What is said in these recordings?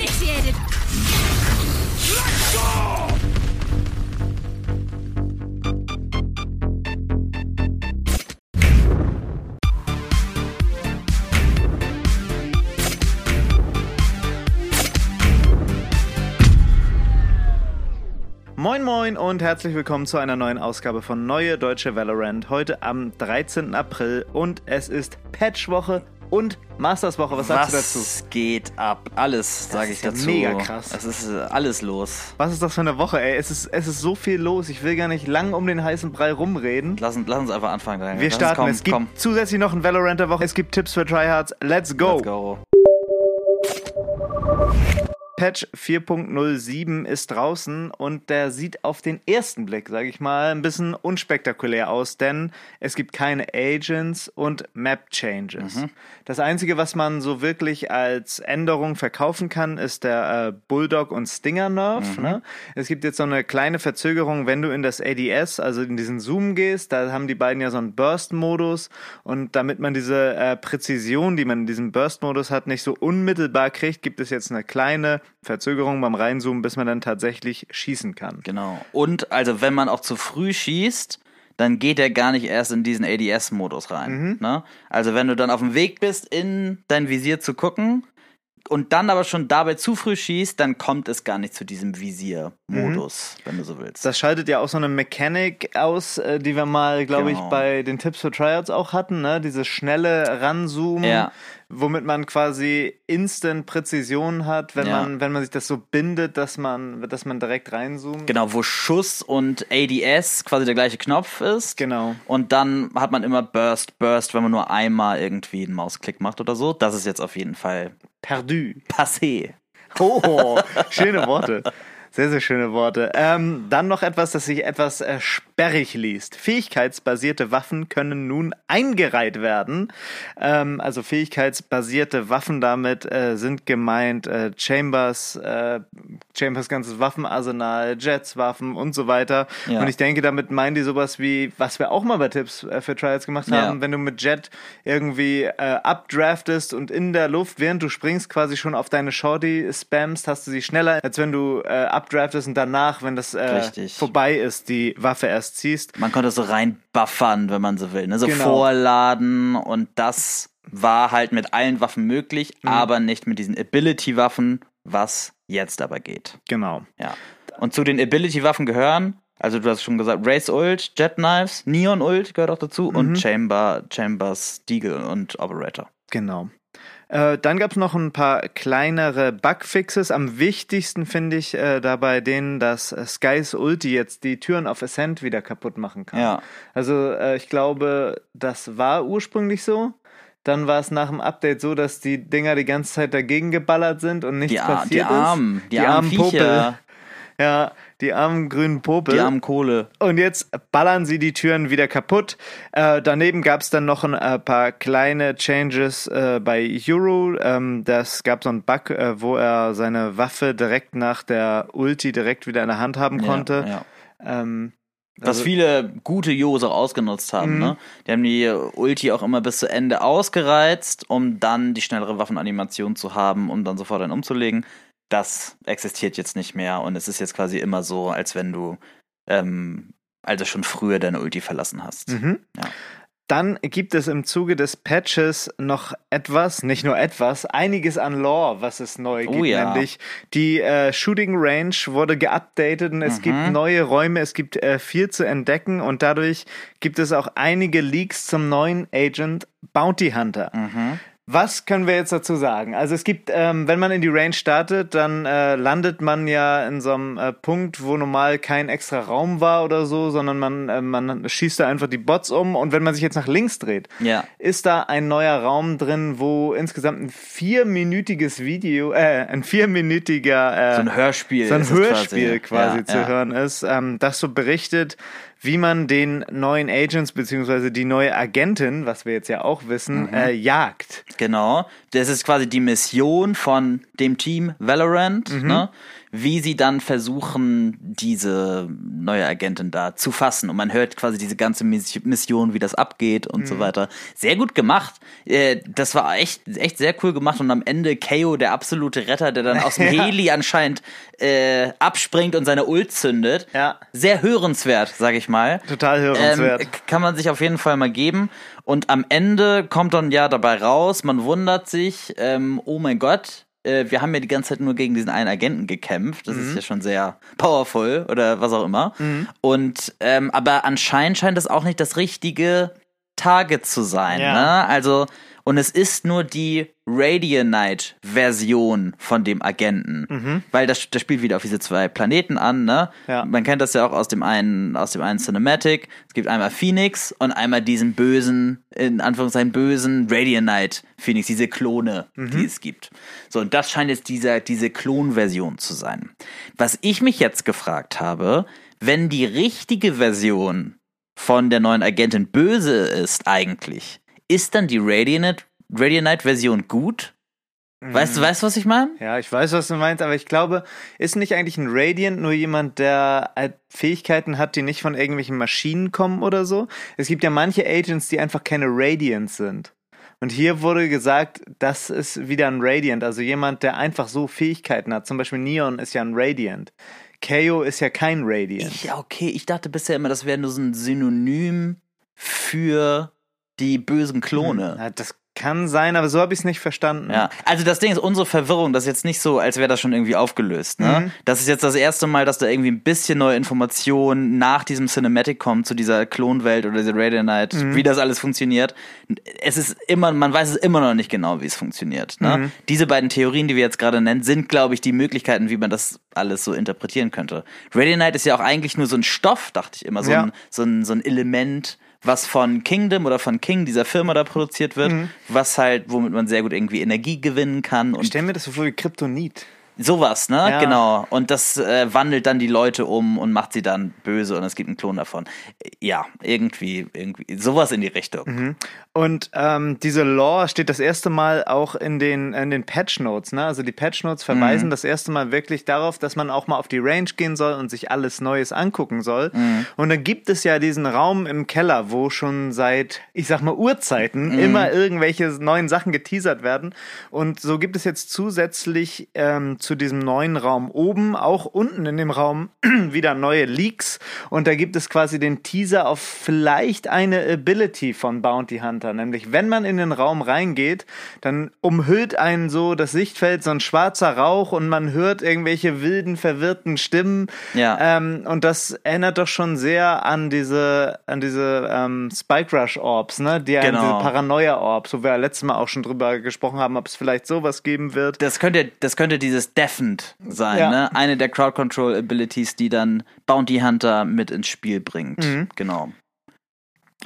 initiated. Moin Moin und herzlich willkommen zu einer neuen Ausgabe von Neue Deutsche Valorant. Heute am 13. April und es ist Patchwoche und Masterswoche. Was sagst du dazu? Was geht ab? Alles, sage ich ist ja dazu. mega krass. Es ist äh, alles los. Was ist das für eine Woche, ey? Es ist, es ist so viel los. Ich will gar nicht lang um den heißen Brei rumreden. Lass, uns- lass uns einfach anfangen. Daniel. Wir Lass starten. kommen, es gibt komm. zusätzlich noch ein Valorant der Woche. Es gibt Tipps für Tryhards. Let's go. Let's go. Patch 4.07 ist draußen und der sieht auf den ersten Blick, sage ich mal, ein bisschen unspektakulär aus, denn es gibt keine Agents und Map Changes. Das Einzige, was man so wirklich als Änderung verkaufen kann, ist der äh, Bulldog und Stinger Nerf. Ne? Es gibt jetzt so eine kleine Verzögerung, wenn du in das ADS, also in diesen Zoom gehst, da haben die beiden ja so einen Burst-Modus und damit man diese äh, Präzision, die man in diesem Burst-Modus hat, nicht so unmittelbar kriegt, gibt es jetzt eine kleine Verzögerung beim Reinzoomen, bis man dann tatsächlich schießen kann. Genau. Und also, wenn man auch zu früh schießt, dann geht er gar nicht erst in diesen ADS-Modus rein. Mhm. Ne? Also, wenn du dann auf dem Weg bist, in dein Visier zu gucken und dann aber schon dabei zu früh schießt, dann kommt es gar nicht zu diesem Visier-Modus, wenn du so willst. Mhm. Das schaltet ja auch so eine Mechanik aus, äh, die wir mal, glaube Genau. ich, bei den Tipps für Tryouts auch hatten, ne? Dieses schnelle Ranzoomen, Ja. womit man quasi instant Präzision hat, wenn Ja. man, wenn man sich das so bindet, dass man, dass man direkt reinzoomt. Genau, wo Schuss und ADS quasi der gleiche Knopf ist. Genau. Und dann hat man immer Burst, Burst, wenn man nur einmal irgendwie einen Mausklick macht oder so. Das ist jetzt auf jeden Fall Perdu. passé. Oh, schöne Worte. Sehr, sehr schöne Worte. Ähm, dann noch etwas, das sich etwas äh, sperrig liest. Fähigkeitsbasierte Waffen können nun eingereiht werden. Ähm, also fähigkeitsbasierte Waffen damit äh, sind gemeint äh, Chambers, äh, Chambers ganzes Waffenarsenal, Jets Waffen und so weiter. Ja. Und ich denke, damit meinen die sowas wie, was wir auch mal bei Tipps äh, für Trials gemacht Ja. haben, wenn du mit Jet irgendwie äh, abdraftest und in der Luft, während du springst, quasi schon auf deine Shorty spammst, hast du sie schneller, als wenn du äh, abdraftest und danach, wenn das äh, vorbei ist, die Waffe erst ziehst. Man konnte so reinbuffern, wenn man so will. Ne? So Genau. vorladen und das war halt mit allen Waffen möglich, Mhm. aber nicht mit diesen Ability-Waffen, was jetzt aber geht. Genau. Ja. Und zu den Ability-Waffen gehören, also du hast schon gesagt, Race Ult, Jet Knives, Neon Ult gehört auch dazu Mhm. und Chamber, Chambers, Deagle und Operator. Genau. Äh, dann gab es noch ein paar kleinere Bugfixes. Am wichtigsten finde ich äh, dabei den, dass äh, Skys Ulti jetzt die Türen auf Ascent wieder kaputt machen kann. Ja. Also äh, ich glaube, das war ursprünglich so. Dann war es nach dem Update so, dass die Dinger die ganze Zeit dagegen geballert sind und nichts Die, passiert die Armen, ist. die, armen Viecher, Ja, die armen grünen Popel. die armen Kohle. Und jetzt ballern sie die Türen wieder kaputt. Äh, daneben gab es dann noch ein äh, paar kleine Changes äh, bei Euro. Ähm, das gab so einen Bug, äh, wo er seine Waffe direkt nach der Ulti direkt wieder in der Hand haben konnte. Ja, ja. Ähm, Was also- viele gute Jos auch ausgenutzt haben. Mhm. Ne? Die haben die Ulti auch immer bis zu Ende ausgereizt, um dann die schnellere Waffenanimation zu haben, um dann sofort einen umzulegen. Das existiert jetzt nicht mehr und es ist jetzt quasi immer so, als wenn du ähm, also schon früher deine Ulti verlassen hast. Mhm. Ja. Dann gibt es im Zuge des Patches noch etwas, nicht nur etwas, einiges an Lore, was es neu gibt. Oh ja. Nämlich die äh, Shooting Range wurde geupdatet und es Mhm. gibt neue Räume, es gibt äh, viel zu entdecken und dadurch gibt es auch einige Leaks zum neuen Agent Bounty Hunter. Mhm. Was können wir jetzt dazu sagen? Also es gibt, ähm, wenn man in die Range startet, dann äh, landet man ja in so einem äh, Punkt, wo normal kein extra Raum war oder so, sondern man, äh, man schießt da einfach die Bots um und wenn man sich jetzt nach links dreht, Ja. ist da ein neuer Raum drin, wo insgesamt ein vierminütiges Video, äh, ein vierminütiger äh, So ein Hörspiel. so ein Hörspiel quasi, Ja, zu ja. hören ist, ähm, das so berichtet, wie man den neuen Agents beziehungsweise die neue Agentin, was wir jetzt ja auch wissen, Mhm. äh, jagt. Genau. Das ist quasi die Mission von dem Team Valorant, Mhm. ne? Wie sie dann versuchen, diese neue Agentin da zu fassen. Und man hört quasi diese ganze Miss- Mission, wie das abgeht und Mhm. so weiter. Sehr gut gemacht. Äh, Das war echt, echt sehr cool gemacht. Und am Ende KO, der absolute Retter, der dann aus dem Ja. Heli anscheinend äh, abspringt und seine Ult zündet. Ja. Sehr hörenswert, sag ich mal. Total hörenswert. Ähm, kann man sich auf jeden Fall mal geben. Und am Ende kommt dann ja dabei raus, man wundert sich, ähm, oh mein Gott, äh, wir haben ja die ganze Zeit nur gegen diesen einen Agenten gekämpft. Das Mhm. ist ja schon sehr powerful oder was auch immer. Und ähm, aber anscheinend scheint es auch nicht das richtige Target zu sein. Ja. Ne? Also und es ist nur die Radianite-Version von dem Agenten, weil das, das spielt wieder auf diese zwei Planeten an. Ne? Ja. Man kennt das ja auch aus dem einen, aus dem einen Cinematic. Es gibt einmal Phoenix und einmal diesen bösen, in Anführungszeichen bösen Radianite Phoenix, diese Klone, die es gibt. So und das scheint jetzt dieser diese Klonversion zu sein. Was ich mich jetzt gefragt habe, wenn die richtige Version von der neuen Agentin böse ist eigentlich, ist dann die Radianite Radianite Version gut? Weißt du, weißt du, was ich meine? Ja, ich weiß, was du meinst, aber ich glaube, ist nicht eigentlich ein Radiant nur jemand, der halt Fähigkeiten hat, die nicht von irgendwelchen Maschinen kommen oder so? Es gibt ja manche Agents, die einfach keine Radiants sind. Und hier wurde gesagt, das ist wieder ein Radiant, also jemand, der einfach so Fähigkeiten hat. Zum Beispiel Neon ist ja ein Radiant. KO ist ja kein Radiant. Ja, okay. Ich dachte bisher immer, das wäre nur so ein Synonym für die bösen Klone. Ja, das kann sein, aber so habe ich es nicht verstanden. Ja, also das Ding ist, unsere Verwirrung, das ist jetzt nicht so, als wäre das schon irgendwie aufgelöst. Ne? Mhm. Das ist jetzt das erste Mal, dass da irgendwie ein bisschen neue Information nach diesem Cinematic kommt zu dieser Klonwelt oder dieser Radianite, Mhm. wie das alles funktioniert. Es ist immer, man weiß es immer noch nicht genau, wie es funktioniert. Ne? Mhm. Diese beiden Theorien, die wir jetzt gerade nennen, sind, glaube ich, die Möglichkeiten, wie man das alles so interpretieren könnte. Radianite ist ja auch eigentlich nur so ein Stoff, dachte ich immer, so, Ja. ein, so, ein, so ein Element, was von Kingdom oder von King, dieser Firma da produziert wird, Mhm. was halt, womit man sehr gut irgendwie Energie gewinnen kann Ich und stelle mir das so vor wie Kryptonit. Sowas, ne? Ja. Genau. Und das äh, wandelt dann die Leute um und macht sie dann böse und es gibt einen Klon davon. Ja, irgendwie, irgendwie, sowas in die Richtung. Mhm. Und ähm, diese Lore steht das erste Mal auch in den, in den Patch Notes. Ne? Also die Patch Notes verweisen Mhm. das erste Mal wirklich darauf, dass man auch mal auf die Range gehen soll und sich alles Neues angucken soll. Mhm. Und dann gibt es ja diesen Raum im Keller, wo schon seit, ich sag mal, Urzeiten Mhm. immer irgendwelche neuen Sachen geteasert werden. Und so gibt es jetzt zusätzlich ähm, zu diesem neuen Raum oben auch unten in dem Raum wieder neue Leaks. Und da gibt es quasi den Teaser auf vielleicht eine Ability von Bounty Hunter. Nämlich, wenn man in den Raum reingeht, dann umhüllt einen so das Sichtfeld so ein schwarzer Rauch und man hört irgendwelche wilden, verwirrten Stimmen. Ja. Ähm, und das erinnert doch schon sehr an diese, an diese ähm, Spike Rush Orbs, ne? Die Genau. diese Paranoia Orbs, wo wir letztes Mal auch schon drüber gesprochen haben, ob es vielleicht sowas geben wird. Das könnte, das könnte dieses Deafened sein, Ja. ne? Eine der Crowd Control Abilities, die dann Bounty Hunter mit ins Spiel bringt. Mhm. Genau.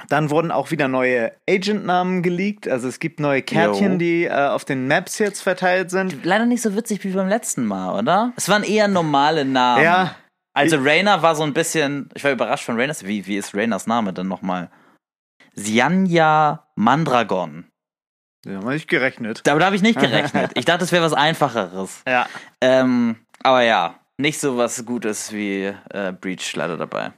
Dann wurden auch wieder neue Agent-Namen geleakt. Also es gibt neue Kärtchen, Jo. die äh, auf den Maps jetzt verteilt sind. Leider nicht so witzig wie beim letzten Mal, oder? Es waren eher normale Namen. Ja, Also Rainer war so ein bisschen, ich war überrascht von Rainers, wie, wie ist Rainers Name denn nochmal? Sianja Mandragon. Da habe ich gerechnet. Aber da habe ich nicht gerechnet. Ich dachte, es wäre was Einfacheres. Ja. Ähm, aber ja, nicht so was Gutes wie äh, Breach leider dabei.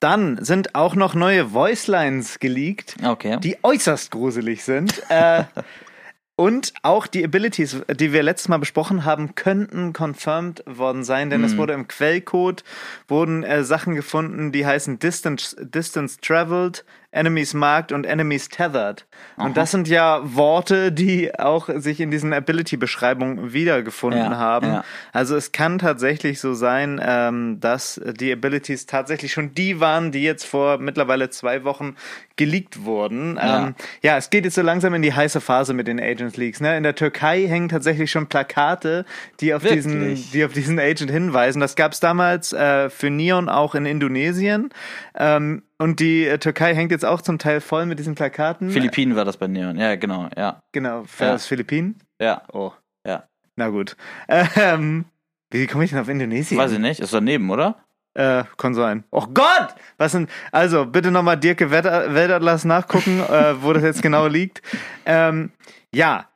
Dann sind auch noch neue Voicelines geleakt, Okay. die äußerst gruselig sind. äh, und auch die Abilities, die wir letztes Mal besprochen haben, könnten confirmed worden sein, denn Mhm. es wurde im Quellcode wurden äh, Sachen gefunden, die heißen Distance, Distance Traveled, Enemies Marked und Enemies Tethered. Und das sind ja Worte, die auch sich in diesen Ability-Beschreibungen wiedergefunden Ja, haben. ja. Also es kann tatsächlich so sein, ähm, dass die Abilities tatsächlich schon die waren, die jetzt vor mittlerweile zwei Wochen geleakt wurden. Ja. Ähm, ja, es geht jetzt so langsam in die heiße Phase mit den Agent Leaks. Ne? In der Türkei hängen tatsächlich schon Plakate, die auf diesen, die auf diesen Agent hinweisen. Das gab es damals äh, für Neon auch in Indonesien. Ähm, und die äh, Türkei hängt jetzt auch zum Teil voll mit diesen Plakaten. Philippinen war das bei Neon. Ja, genau. Ja. Genau, für Ja. das Philippinen. Ja. Oh. Ja. Na gut. Ähm, wie komme ich denn auf Indonesien? Weiß ich nicht. Ist daneben, oder? Äh, kann sein. Oh Gott! Was sind. Also, bitte nochmal Dirke Weltatlas nachgucken, äh, wo das jetzt genau liegt. Ähm, ja.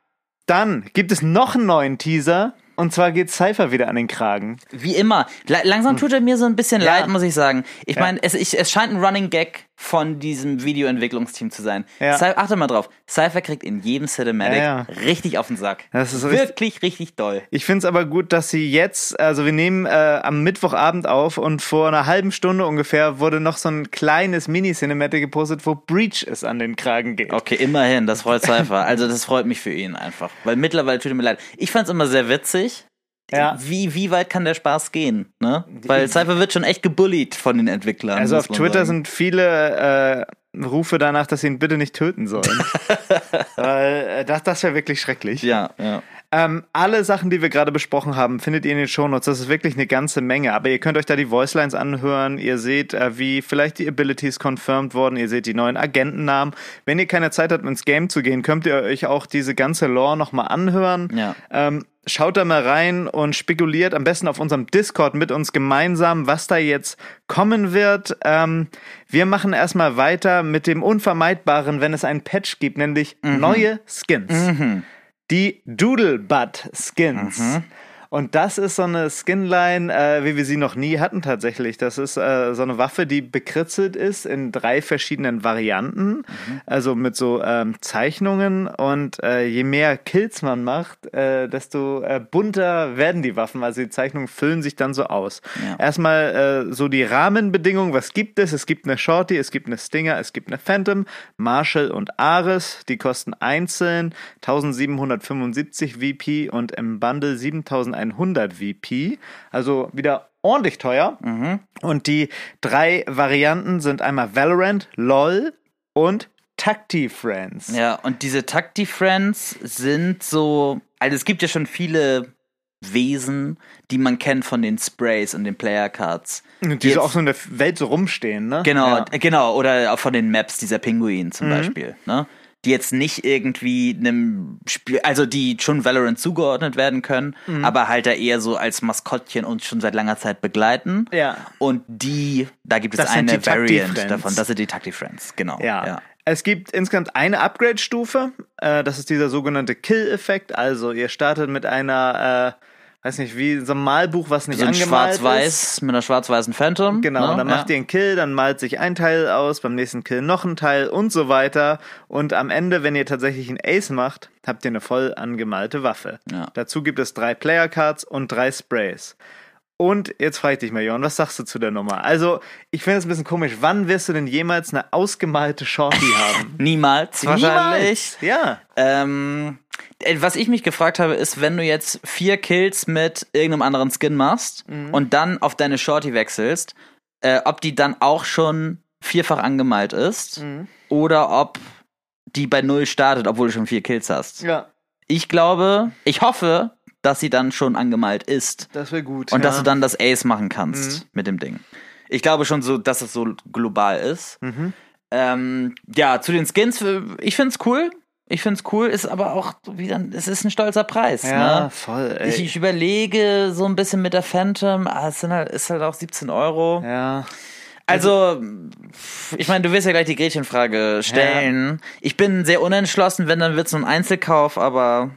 Dann gibt es noch einen neuen Teaser. Und zwar geht Cypher wieder an den Kragen. Wie immer. La langsam tut er mir so ein bisschen Ja. leid, muss ich sagen. Ich Ja. meine, es, ich, es scheint ein Running Gag von diesem Videoentwicklungsteam zu sein. Ja. Cy- achte mal drauf. Cypher kriegt in jedem Cinematic Ja, ja. richtig auf den Sack. Das ist richtig- wirklich, richtig doll. Ich finde es aber gut, dass sie jetzt, also wir nehmen äh, am Mittwochabend auf und vor einer halben Stunde ungefähr wurde noch so ein kleines Mini-Cinematic gepostet, wo Breach es an den Kragen geht. Okay, immerhin, das freut Cypher. Also das freut mich für ihn einfach. Weil mittlerweile tut mir leid. Ich fand's immer sehr witzig. Ja. Wie, wie weit kann der Spaß gehen? Ne? Weil Cypher wird schon echt gebullied von den Entwicklern. Also auf Twitter sagen. sind viele äh, Rufe danach, dass sie ihn bitte nicht töten sollen. Weil äh, das, das wäre wirklich schrecklich. Ja, ja. Ähm, alle Sachen, die wir gerade besprochen haben, findet ihr in den Shownotes. Das ist wirklich eine ganze Menge. Aber ihr könnt euch da die Voicelines anhören. Ihr seht, äh, wie vielleicht die Abilities confirmed wurden. Ihr seht die neuen Agentennamen. Wenn ihr keine Zeit habt, ins Game zu gehen, könnt ihr euch auch diese ganze Lore nochmal anhören. Ja. Ähm, schaut da mal rein und spekuliert am besten auf unserem Discord mit uns gemeinsam, was da jetzt kommen wird. Ähm, wir machen erstmal weiter mit dem Unvermeidbaren, wenn es einen Patch gibt, nämlich neue Skins. Die Doodlebutt Skins. Und das ist so eine Skinline, äh, wie wir sie noch nie hatten tatsächlich. Das ist äh, so eine Waffe, die bekritzelt ist in drei verschiedenen Varianten, also mit so ähm, Zeichnungen. Und äh, je mehr Kills man macht, äh, desto äh, bunter werden die Waffen. Also die Zeichnungen füllen sich dann so aus. Ja. Erstmal äh, so die Rahmenbedingungen. Was gibt es? Es gibt eine Shorty, es gibt eine Stinger, es gibt eine Phantom, Marshall und Ares. Die kosten einzeln 1775 VP und im Bundle 7100 VP. Also wieder ordentlich teuer. Und die drei Varianten sind einmal Valorant, LOL und Takti Friends. Ja, und diese Takti-Friends sind so, also es gibt ja schon viele Wesen, die man kennt von den Sprays und den Player-Cards. Und die so auch so in der Welt so rumstehen, ne? Genau, Ja. genau, oder auch von den Maps dieser Pinguin zum Mhm. Beispiel, ne? Die jetzt nicht irgendwie einem Spiel, also die schon Valorant zugeordnet werden können, Mhm. aber halt da eher so als Maskottchen uns schon seit langer Zeit begleiten. Ja. Und die, da gibt es Das eine Variant davon. Das sind die Takti Friends, genau. Ja. ja. Es gibt insgesamt eine Upgrade-Stufe. Äh, das ist dieser sogenannte Kill-Effekt. Also ihr startet mit einer, äh, weiß nicht, wie so ein Malbuch, was nicht So angemalt ist. schwarz-weiß mit einer schwarz-weißen Phantom. Genau, ne? und dann ja. macht ihr einen Kill, dann malt sich ein Teil aus, beim nächsten Kill noch ein Teil und so weiter. Und am Ende, wenn ihr tatsächlich einen Ace macht, habt ihr eine voll angemalte Waffe. Ja. Dazu gibt es drei Player-Cards und drei Sprays. Und jetzt frage ich dich mal, Johann, was sagst du zu der Nummer? Also, ich finde es ein bisschen komisch. Wann wirst du denn jemals eine ausgemalte Shorty haben? Niemals wahrscheinlich. Niemals. Ja. Ähm, äh, was ich mich gefragt habe, ist, wenn du jetzt vier Kills mit irgendeinem anderen Skin machst Mhm. und dann auf deine Shorty wechselst, äh, ob die dann auch schon vierfach angemalt ist Mhm. oder ob die bei null startet, obwohl du schon vier Kills hast. Ja, Ich glaube, ich hoffe, dass sie dann schon angemalt ist das wäre gut. und ja. dass du dann das Ace machen kannst mit dem Ding. Ich glaube schon so, dass es so global ist. Mhm. Ähm, ja, zu den Skins, ich find's cool. Ich find's cool, ist aber auch wieder, es ist ein stolzer Preis. Ja, ne? voll. Ey. Ich, ich überlege so ein bisschen mit der Phantom, ah, es sind halt, ist halt auch 17 Euro. ja. Also, ich meine, du wirst ja gleich die Gretchenfrage stellen. Ich bin sehr unentschlossen, wenn, dann wird's nur ein Einzelkauf, aber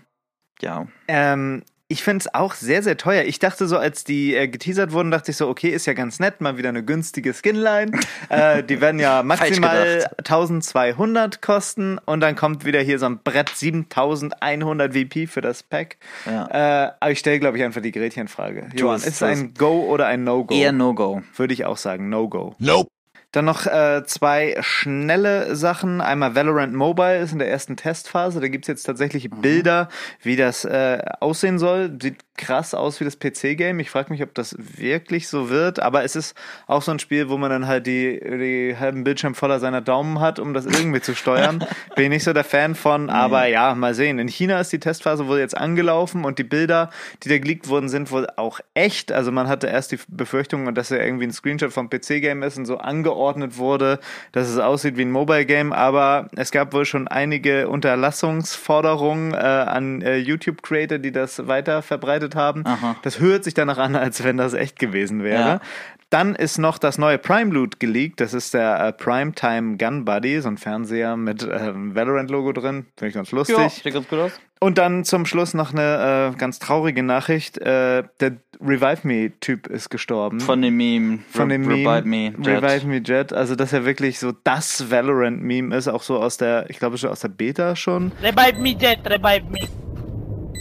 ja. Ähm, ich finde es auch sehr, sehr teuer. Ich dachte so, als die äh, geteasert wurden, dachte ich so, okay, ist ja ganz nett, mal wieder eine günstige Skinline. äh, die werden ja maximal gedacht. 1200 kosten und dann kommt wieder hier so ein Brett 7100 VP für das Pack. Ja. Äh, aber ich stelle, glaube ich, einfach die Gretchenfrage. Johann, ist es. ein Go oder ein No-Go? Eher No-Go. Würde ich auch sagen, No-Go. Nope. Dann noch äh, zwei schnelle Sachen. Einmal Valorant Mobile ist in der ersten Testphase. Da gibt's jetzt tatsächlich Bilder, wie das äh, aussehen soll. Sieht krass aus wie das PC-Game. Ich frage mich, ob das wirklich so wird. Aber es ist auch so ein Spiel, wo man dann halt die, die halben Bildschirm voller seiner Daumen hat, um das irgendwie zu steuern. Bin ich nicht so der Fan von. Aber ja, mal sehen. In China ist die Testphase wohl jetzt angelaufen und die Bilder, die da geleakt wurden, sind wohl auch echt. Also man hatte erst die Befürchtung, dass er irgendwie ein Screenshot vom PC-Game ist und so angeordnet wurde, dass es aussieht wie ein Mobile-Game, aber es gab wohl schon einige Unterlassungsforderungen äh, an äh, YouTube-Creator, die das weiter verbreitet vorbereitet haben. Aha. Das hört sich danach an, als wenn das echt gewesen wäre. Ja. Dann ist noch das neue Prime Loot geleakt. Das ist der äh, Primetime Gun Buddy, so ein Fernseher mit ähm, Valorant-Logo drin. Finde ich ganz lustig. Ja, sieht ganz gut aus. Und dann zum Schluss noch eine äh, ganz traurige Nachricht. Äh, der Revive Me-Typ ist gestorben. Von dem Meme. Von dem Re- Meme. Revive Me. Jet. Revive Me Jet. Also, dass er wirklich so das Valorant-Meme ist, auch so aus der, ich glaube schon aus der Beta schon. Revive me, Jet, revive me.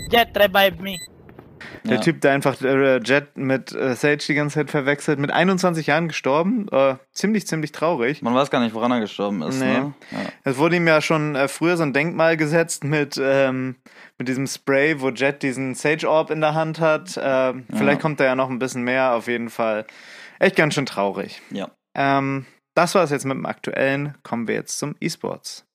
Jet, revive me. Der Ja. Typ, der einfach äh, Jet mit äh, Sage die ganze Zeit verwechselt, mit 21 Jahren gestorben. Äh, ziemlich, ziemlich traurig. Man weiß gar nicht, woran er gestorben ist. Nee. Ne? Ja. Es wurde ihm ja schon äh, früher so ein Denkmal gesetzt mit, ähm, mit diesem Spray, wo Jet diesen Sage Orb in der Hand hat. Vielleicht kommt da ja noch ein bisschen mehr, auf jeden Fall. Echt ganz schön traurig. ja. Ähm, das war es jetzt mit dem Aktuellen. Kommen wir jetzt zum E-Sports.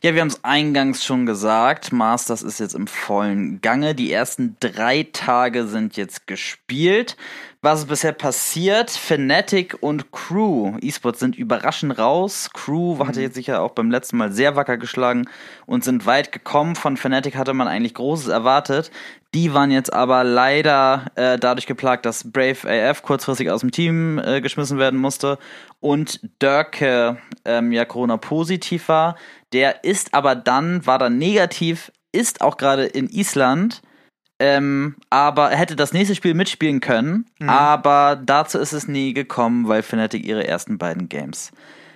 Ja, wir haben es eingangs schon gesagt. Masters ist jetzt im vollen Gange. Die ersten drei Tage sind jetzt gespielt. Was ist bisher passiert? Fnatic und Crew. E-Sports sind überraschend raus. Crew hatte jetzt sicher auch beim letzten Mal sehr wacker geschlagen und sind weit gekommen. Von Fnatic hatte man eigentlich Großes erwartet. Die waren jetzt aber leider äh, dadurch geplagt, dass Brave AF kurzfristig aus dem Team äh, geschmissen werden musste und Dörke ähm, ja Corona-positiv war. Der ist aber dann, war dann negativ, ist auch gerade in Island, ähm, aber er hätte das nächste Spiel mitspielen können, aber dazu ist es nie gekommen, weil Fnatic ihre ersten beiden Games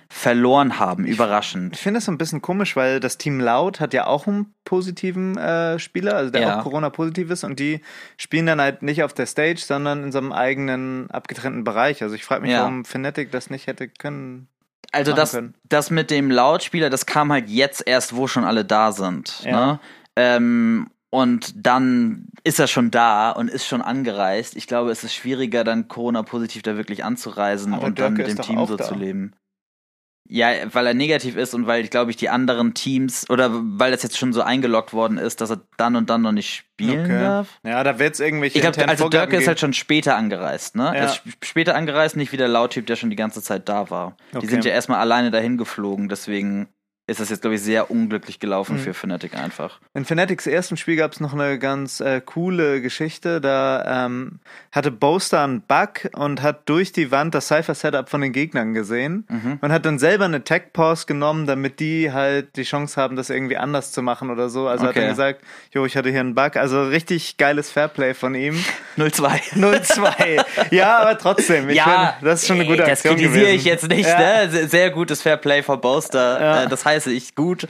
verloren haben, überraschend. Ich finde das so ein bisschen komisch, weil das Team Loud hat ja auch einen positiven äh, Spieler, also der Ja. auch Corona-positiv ist und die spielen dann halt nicht auf der Stage, sondern in so einem eigenen abgetrennten Bereich. Also ich frage mich, Ja. warum Fnatic das nicht hätte können. Also das, können. das mit dem Lautspieler, das kam halt jetzt erst, wo schon alle da sind. Ja. Ne? Ähm, und dann ist er schon da und ist schon angereist. Ich glaube, es ist schwieriger, dann Corona-positiv da wirklich anzureisen Aber und dann Dörke mit ist dem Team so da. zu leben. Ja, weil er negativ ist und weil, glaube ich, die anderen Teams oder weil das jetzt schon so eingeloggt worden ist, dass er dann und dann noch nicht spielen darf. Ja, da wird es irgendwelche Ich glaube, also Dörke ist halt schon später angereist, ne? Ja. Er ist sp- später angereist, nicht wie der Lauttyp, der schon die ganze Zeit da war. Okay. Die sind ja erstmal alleine dahin geflogen, deswegen ist das jetzt, glaube ich, sehr unglücklich gelaufen mhm. für Fnatic einfach. In Fnatics ersten Spiel gab es noch eine ganz äh, coole Geschichte. Da ähm, hatte Boaster einen Bug und hat durch die Wand das Cypher-Setup von den Gegnern gesehen mhm. und hat dann selber eine Tech-Pause genommen, damit die halt die Chance haben, das irgendwie anders zu machen oder so. Also okay. hat er gesagt, jo, ich hatte hier einen Bug. Also richtig geiles Fairplay von ihm. 0-2. 0-2. ja, aber trotzdem. ja, find, das ist schon eine gute ey, Aktion Das kritisiere ich jetzt nicht. Ja. Ne? Sehr gutes Fairplay von Boaster. Ja. Äh, das heißt 30 gut.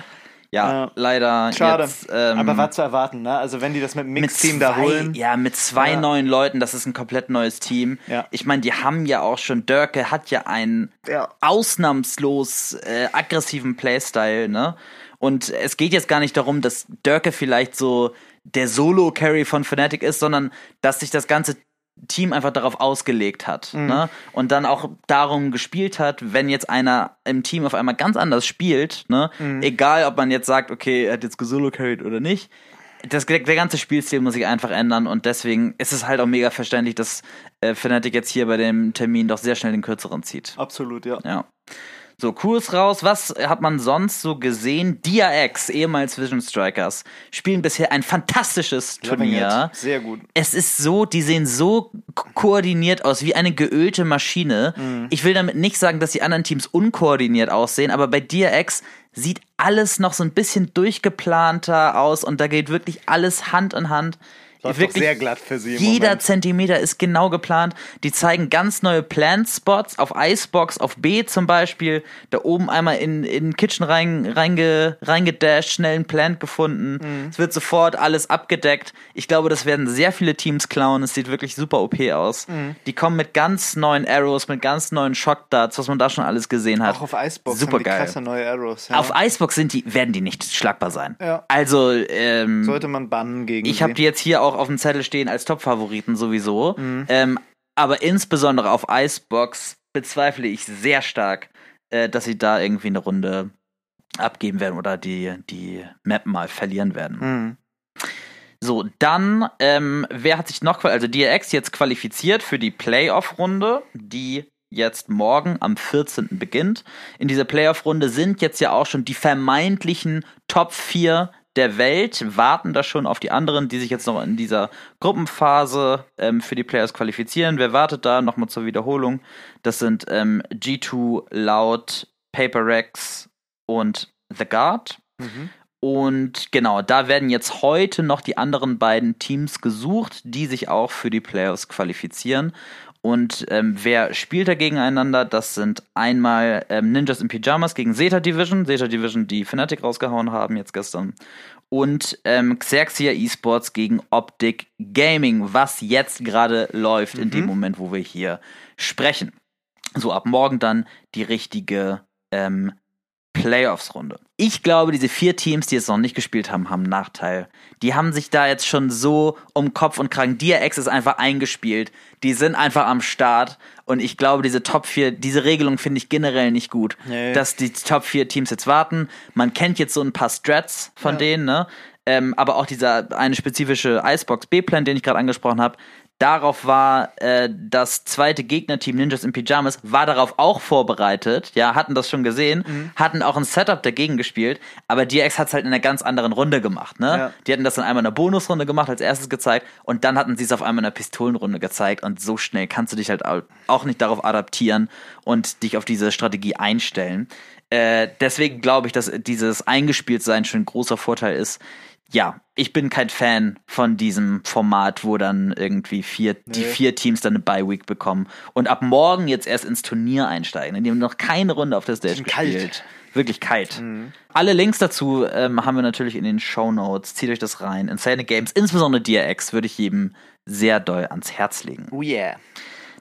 Ja, ja, leider. Schade. Jetzt, ähm, aber war zu erwarten, ne? Also wenn die das mit dem Mix-Team da holen. Ja, mit zwei ja. neuen Leuten, das ist ein komplett neues Team. Ja. Ich meine, die haben ja auch schon, Dörke hat ja einen ausnahmslos äh, aggressiven Playstyle, ne? Und es geht jetzt gar nicht darum, dass Dörke vielleicht so der Solo-Carry von Fnatic ist, sondern dass sich das ganze Team einfach darauf ausgelegt hat, Mhm. ne? Und dann auch darum gespielt hat, wenn jetzt einer im Team auf einmal ganz anders spielt, ne? Mhm. Egal, ob man jetzt sagt, okay, er hat jetzt gesolo carried oder nicht, das, der, ganze Spielstil muss sich einfach ändern und deswegen ist es halt auch mega verständlich, dass äh, Fnatic jetzt hier bei dem Termin doch sehr schnell den kürzeren zieht. Absolut, ja. Ja. So, Kurs raus. Was hat man sonst so gesehen? DRX, ehemals Vision Strikers, spielen bisher ein fantastisches Turnier. Sehr gut. Es ist so, die sehen so ko- koordiniert aus, wie eine geölte Maschine. Ich will damit nicht sagen, dass die anderen Teams unkoordiniert aussehen, aber bei DRX sieht alles noch so ein bisschen durchgeplanter aus und da geht wirklich alles Hand in Hand. Läuft doch sehr glatt für sie Jeder Moment. Zentimeter ist genau geplant. Die zeigen ganz neue Plant-Spots auf Icebox, auf B zum Beispiel. Da oben einmal in, in den Kitchen rein, reinge, reingedasht, schnell einen Plant gefunden. Mhm. Es wird sofort alles abgedeckt. Ich glaube, das werden sehr viele Teams klauen. Es sieht wirklich super OP aus. Mhm. Die kommen mit ganz neuen Arrows, mit ganz neuen Shockdarts, was man da schon alles gesehen hat. Auch auf Icebox Super geil. krasse neue Arrows. Ja. Auf Icebox sind die, werden die nicht schlagbar sein. Ja. Also, ähm, Sollte man bannen gegen ich habe die jetzt hier auch auf dem Zettel stehen als Top-Favoriten sowieso. Mhm. Ähm, aber insbesondere auf Icebox bezweifle ich sehr stark, äh, dass sie da irgendwie eine Runde abgeben werden oder die, die Map mal verlieren werden. Mhm. So, dann, ähm, wer hat sich noch, also DRX jetzt qualifiziert für die Playoff-Runde, die jetzt morgen am 14. beginnt. In dieser Playoff-Runde sind jetzt ja auch schon die vermeintlichen Top 4 der Welt warten da schon auf die anderen, die sich jetzt noch in dieser Gruppenphase ähm, für die Players qualifizieren. Wer wartet da? Nochmal zur Wiederholung. Das sind ähm, G2, Loud, Paper Rex und The Guard. Mhm. Und genau, da werden jetzt heute noch die anderen beiden Teams gesucht, die sich auch für die Playoffs qualifizieren. Und ähm, wer spielt da gegeneinander? Das sind einmal ähm, Ninjas in Pyjamas gegen Zeta Division, Zeta Division, die Fnatic rausgehauen haben jetzt gestern. Und ähm, Xerxia Esports gegen Optic Gaming, was jetzt gerade läuft in dem Moment, wo wir hier sprechen. So ab morgen dann die richtige ähm, Playoffs-Runde. Ich glaube, diese vier Teams, die jetzt noch nicht gespielt haben, haben einen Nachteil. Die haben sich da jetzt schon so um Kopf und Kragen. DRX ist einfach eingespielt. Die sind einfach am Start. Und ich glaube, diese Top 4, diese Regelung finde ich generell nicht gut. Nee. Dass die Top 4 Teams jetzt warten. Man kennt jetzt so ein paar Strats von Ja. denen, ne? Ähm, aber auch dieser eine spezifische Icebox B-Plan, den ich gerade angesprochen habe, darauf war äh, das zweite Gegnerteam Ninjas in Pyjamas, war darauf auch vorbereitet, ja, hatten das schon gesehen, Mhm. hatten auch ein Setup dagegen gespielt, aber DX hat es halt in einer ganz anderen Runde gemacht, ne? Ja. Die hatten das dann einmal in einer Bonusrunde gemacht, als erstes gezeigt und dann hatten sie es auf einmal in einer Pistolenrunde gezeigt und so schnell kannst du dich halt au- auch nicht darauf adaptieren und dich auf diese Strategie einstellen. Äh, deswegen glaube ich, dass dieses Eingespieltsein schon ein großer Vorteil ist. Ja, ich bin kein Fan von diesem Format, wo dann irgendwie vier, die Nee. vier Teams dann eine Bye-Week bekommen und ab morgen jetzt erst ins Turnier einsteigen. Die haben noch keine Runde auf der Stage Bisschen kalt. gespielt. Wirklich kalt. Alle Links dazu ähm, haben wir natürlich in den Show Notes. Zieht euch das rein. Insane Games, insbesondere DRX, würde ich jedem sehr doll ans Herz legen. Oh yeah.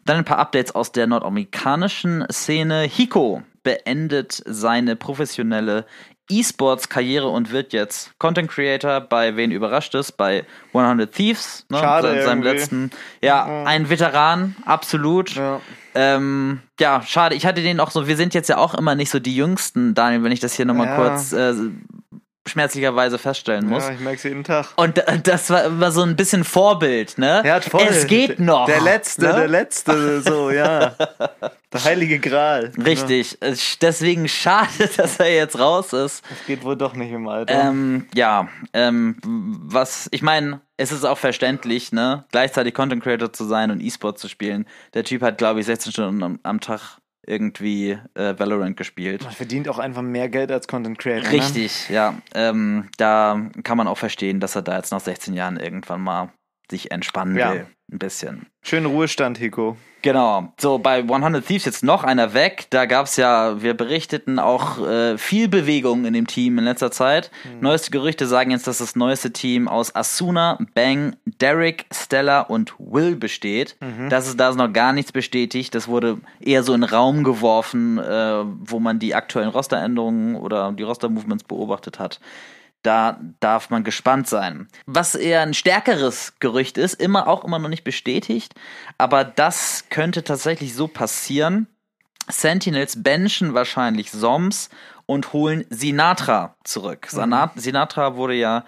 Dann ein paar Updates aus der nordamerikanischen Szene. Hiko beendet seine professionelle E-Sports-Karriere und wird jetzt Content Creator bei Wen überrascht es? Bei 100 Thieves, ne? Schade Se- seinem irgendwie. letzten. Ja, ein Veteran, absolut. Ja. Ähm, ja, schade. Ich hatte den auch so, wir sind jetzt ja auch immer nicht so die Jüngsten, Daniel, wenn ich das hier nochmal Ja. kurz äh, schmerzlicherweise feststellen muss. ja, ich merke es jeden Tag. Und das war immer so ein bisschen Vorbild, ne? Ja, voll. Es geht noch. Der letzte, ne? der letzte, so, ja. Der heilige Gral. Richtig. Es- Deswegen schade, dass er jetzt raus ist. Das geht wohl doch nicht im Alter. Ähm, ja, ähm, was, ich meine, es ist auch verständlich, ne, gleichzeitig Content Creator zu sein und E-Sport zu spielen. Der Typ hat, glaube ich, 16 Stunden am, am Tag irgendwie äh, Valorant gespielt. Man verdient auch einfach mehr Geld als Content Creator. Ne? Richtig, ja. Ähm, da kann man auch verstehen, dass er da jetzt nach 16 Jahren irgendwann mal sich entspannen Ja. will. Ein bisschen. Schönen Ruhestand, Hiko. Genau. So, bei 100 Thieves jetzt noch einer weg. Da gab's ja, wir berichteten auch äh, viel Bewegung in dem Team in letzter Zeit. Neueste Gerüchte sagen jetzt, dass das neueste Team aus Asuna, Bang, Derek, Stella und Will besteht. Das ist, da ist noch gar nichts bestätigt. Das wurde eher so in den Raum geworfen, äh, wo man die aktuellen Rosteränderungen oder die Roster-Movements beobachtet hat. Da darf man gespannt sein. Was eher ein stärkeres Gerücht ist, immer auch immer noch nicht bestätigt, aber das könnte tatsächlich so passieren. Sentinels benchen wahrscheinlich Soms und holen Sinatra zurück. Sana- Sinatra wurde ja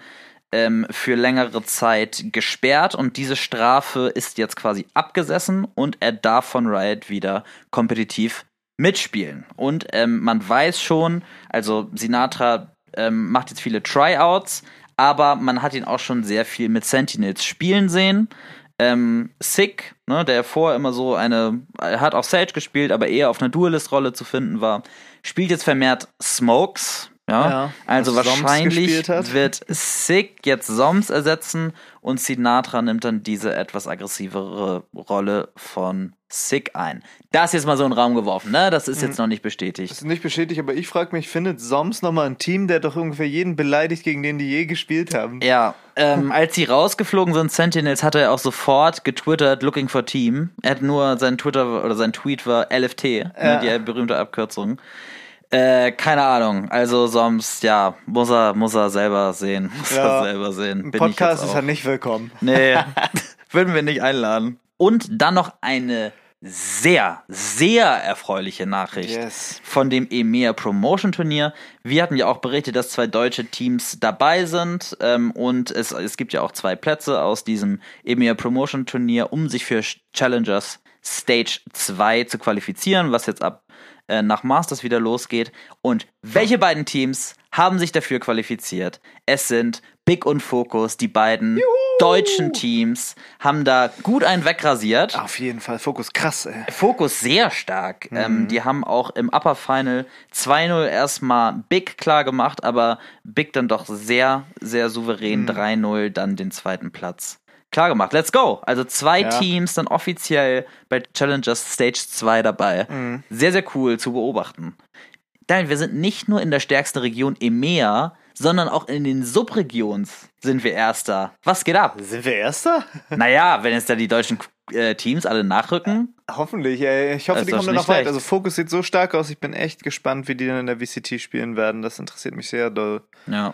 ähm, für längere Zeit gesperrt und diese Strafe ist jetzt quasi abgesessen und er darf von Riot wieder kompetitiv mitspielen. Und ähm, man weiß schon, also Sinatra ähm, macht jetzt viele Tryouts, aber man hat ihn auch schon sehr viel mit Sentinels spielen sehen. Ähm, Sick, ne, der vorher immer so eine, er hat auch Sage gespielt, aber eher auf einer Duelist-Rolle zu finden war, spielt jetzt vermehrt Smokes. Ja, Ja, also wahrscheinlich wird Sick jetzt Soms ersetzen und Sinatra nimmt dann diese etwas aggressivere Rolle von Sick ein. Das ist jetzt mal so in den Raum geworfen, ne? Das ist jetzt noch nicht bestätigt. Das ist nicht bestätigt, aber ich frage mich, findet Soms nochmal ein Team, der doch ungefähr jeden beleidigt, gegen den die je gespielt haben? Ja, ähm, als sie rausgeflogen sind, Sentinels, hat er auch sofort getwittert, looking for team. Er hat nur sein Twitter oder sein Tweet war LFT, Ja. ne, die berühmte Abkürzung. Äh, keine Ahnung. Also sonst, ja, muss er, muss er selber sehen. Muss Ja. er selber sehen. Bin Podcast ist auch. halt nicht willkommen. Nee, würden wir nicht einladen. Und dann noch eine sehr, sehr erfreuliche Nachricht Yes. von dem EMEA Promotion Turnier. Wir hatten ja auch berichtet, dass zwei deutsche Teams dabei sind ähm, und es, es gibt ja auch zwei Plätze aus diesem EMEA Promotion Turnier, um sich für Challengers Stage 2 zu qualifizieren, was jetzt ab äh, nach Masters wieder losgeht. Und welche beiden Teams haben sich dafür qualifiziert? Es sind Big und Focus, die beiden deutschen Teams, haben da gut einen wegrasiert. Auf jeden Fall. Fokus krass, ey. Fokus sehr stark. Ähm, die haben auch im Upper Final 2-0 erstmal Big klar gemacht, aber Big dann doch sehr, sehr souverän 3-0 dann den zweiten Platz klar gemacht. Let's go! Also zwei Ja. Teams dann offiziell bei Challengers Stage 2 dabei. Sehr, sehr cool zu beobachten. Daniel, wir sind nicht nur in der stärksten Region EMEA, sondern auch in den Subregions sind wir Erster. Was geht ab? Sind wir Erster? Naja, wenn jetzt da die deutschen äh, Teams alle nachrücken, Hoffentlich, ey. Ich hoffe, Das die kommen noch weit. schlecht. Also Fokus sieht so stark aus. Ich bin echt gespannt, wie die dann in der VCT spielen werden. Das interessiert mich sehr doll. Ja.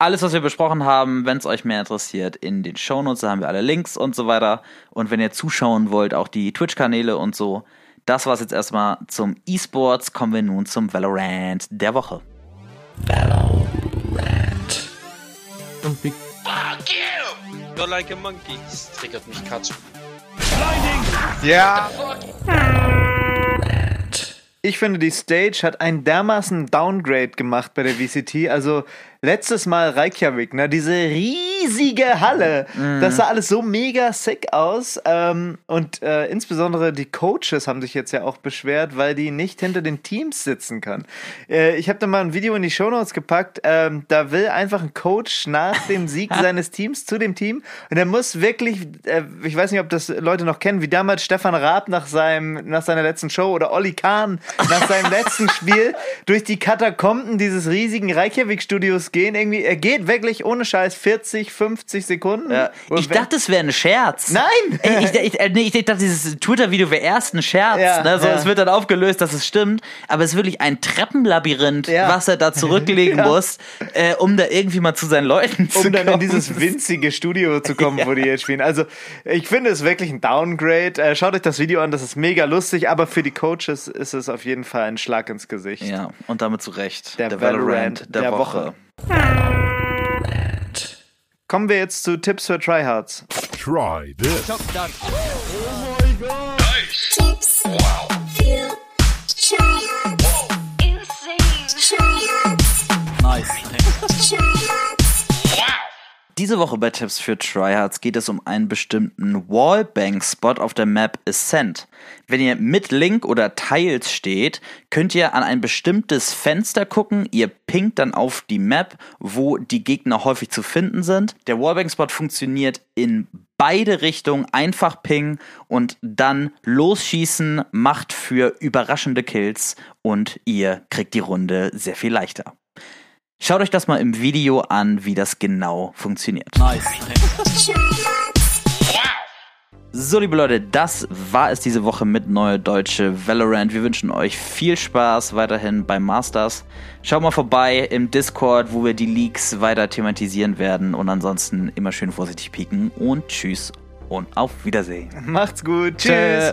Alles, was wir besprochen haben, wenn es euch mehr interessiert, in den Shownotes, da haben wir alle Links und so weiter. Und wenn ihr zuschauen wollt, auch die Twitch-Kanäle und so. Das war's jetzt erstmal zum E-Sports. Kommen wir nun zum Valorant der Woche. Und Big You're like a monkey. Das triggert mich gerade schon. Ja. Ich finde, die Stage hat einen dermaßen Downgrade gemacht bei der VCT. Also letztes Mal Reykjavik, ne? Diese riesige Halle. Das sah alles so mega sick aus. Ähm, und äh, insbesondere die Coaches haben sich jetzt ja auch beschwert, weil die nicht hinter den Teams sitzen kann. Äh, ich habe da mal ein Video in die Shownotes gepackt. Ähm, da will einfach ein Coach nach dem Sieg seines Teams zu dem Team. Und er muss wirklich, äh, ich weiß nicht, ob das Leute noch kennen, wie damals Stefan Raab nach, seinem, nach seiner letzten Show oder Olli Kahn nach seinem letzten Spiel durch die Katakomben dieses riesigen Reykjavik-Studios gehen. Irgendwie, er geht wirklich ohne Scheiß 40, 50 Sekunden. Ja. Ich dachte, es wäre ein Scherz. Nein! Ey, ich, ich, äh, nee, ich dachte, dieses Twitter-Video wäre erst ein Scherz. Ja, ne? so, ja. Es wird dann aufgelöst, dass es stimmt. Aber es ist wirklich ein Treppenlabyrinth, was er da zurücklegen muss, äh, um da irgendwie mal zu seinen Leuten zu um dann kommen. in dieses winzige Studio zu kommen, wo die jetzt spielen. Also, ich finde es wirklich ein Downgrade. Äh, schaut euch das Video an, das ist mega lustig, aber für die Coaches ist es auf jeden Fall ein Schlag ins Gesicht. Ja, und damit zu Recht. Der Valorant der Woche. Kommen wir jetzt zu Tipps für Tryhards. Try this. Tips. Für Tryhards. Insane. Tryhards. Nice. Tryhards. Diese Woche bei Tipps für Tryhards geht es um einen bestimmten Wallbang-Spot auf der Map Ascent. Wenn ihr mit Link oder Tiles steht, könnt ihr an ein bestimmtes Fenster gucken. Ihr pinkt dann auf die Map, wo die Gegner häufig zu finden sind. Der Wallbang-Spot funktioniert in beide Richtungen. Einfach pingen und dann losschießen macht für überraschende Kills und ihr kriegt die Runde sehr viel leichter. Schaut euch das mal im Video an, wie das genau funktioniert. Tryhards. So, liebe Leute, das war es diese Woche mit Neue Deutsche Valorant. Wir wünschen euch viel Spaß weiterhin beim Masters. Schaut mal vorbei im Discord, wo wir die Leaks weiter thematisieren werden. Und ansonsten immer schön vorsichtig pieken und tschüss und auf Wiedersehen. Macht's gut. Tschüss. Tschö.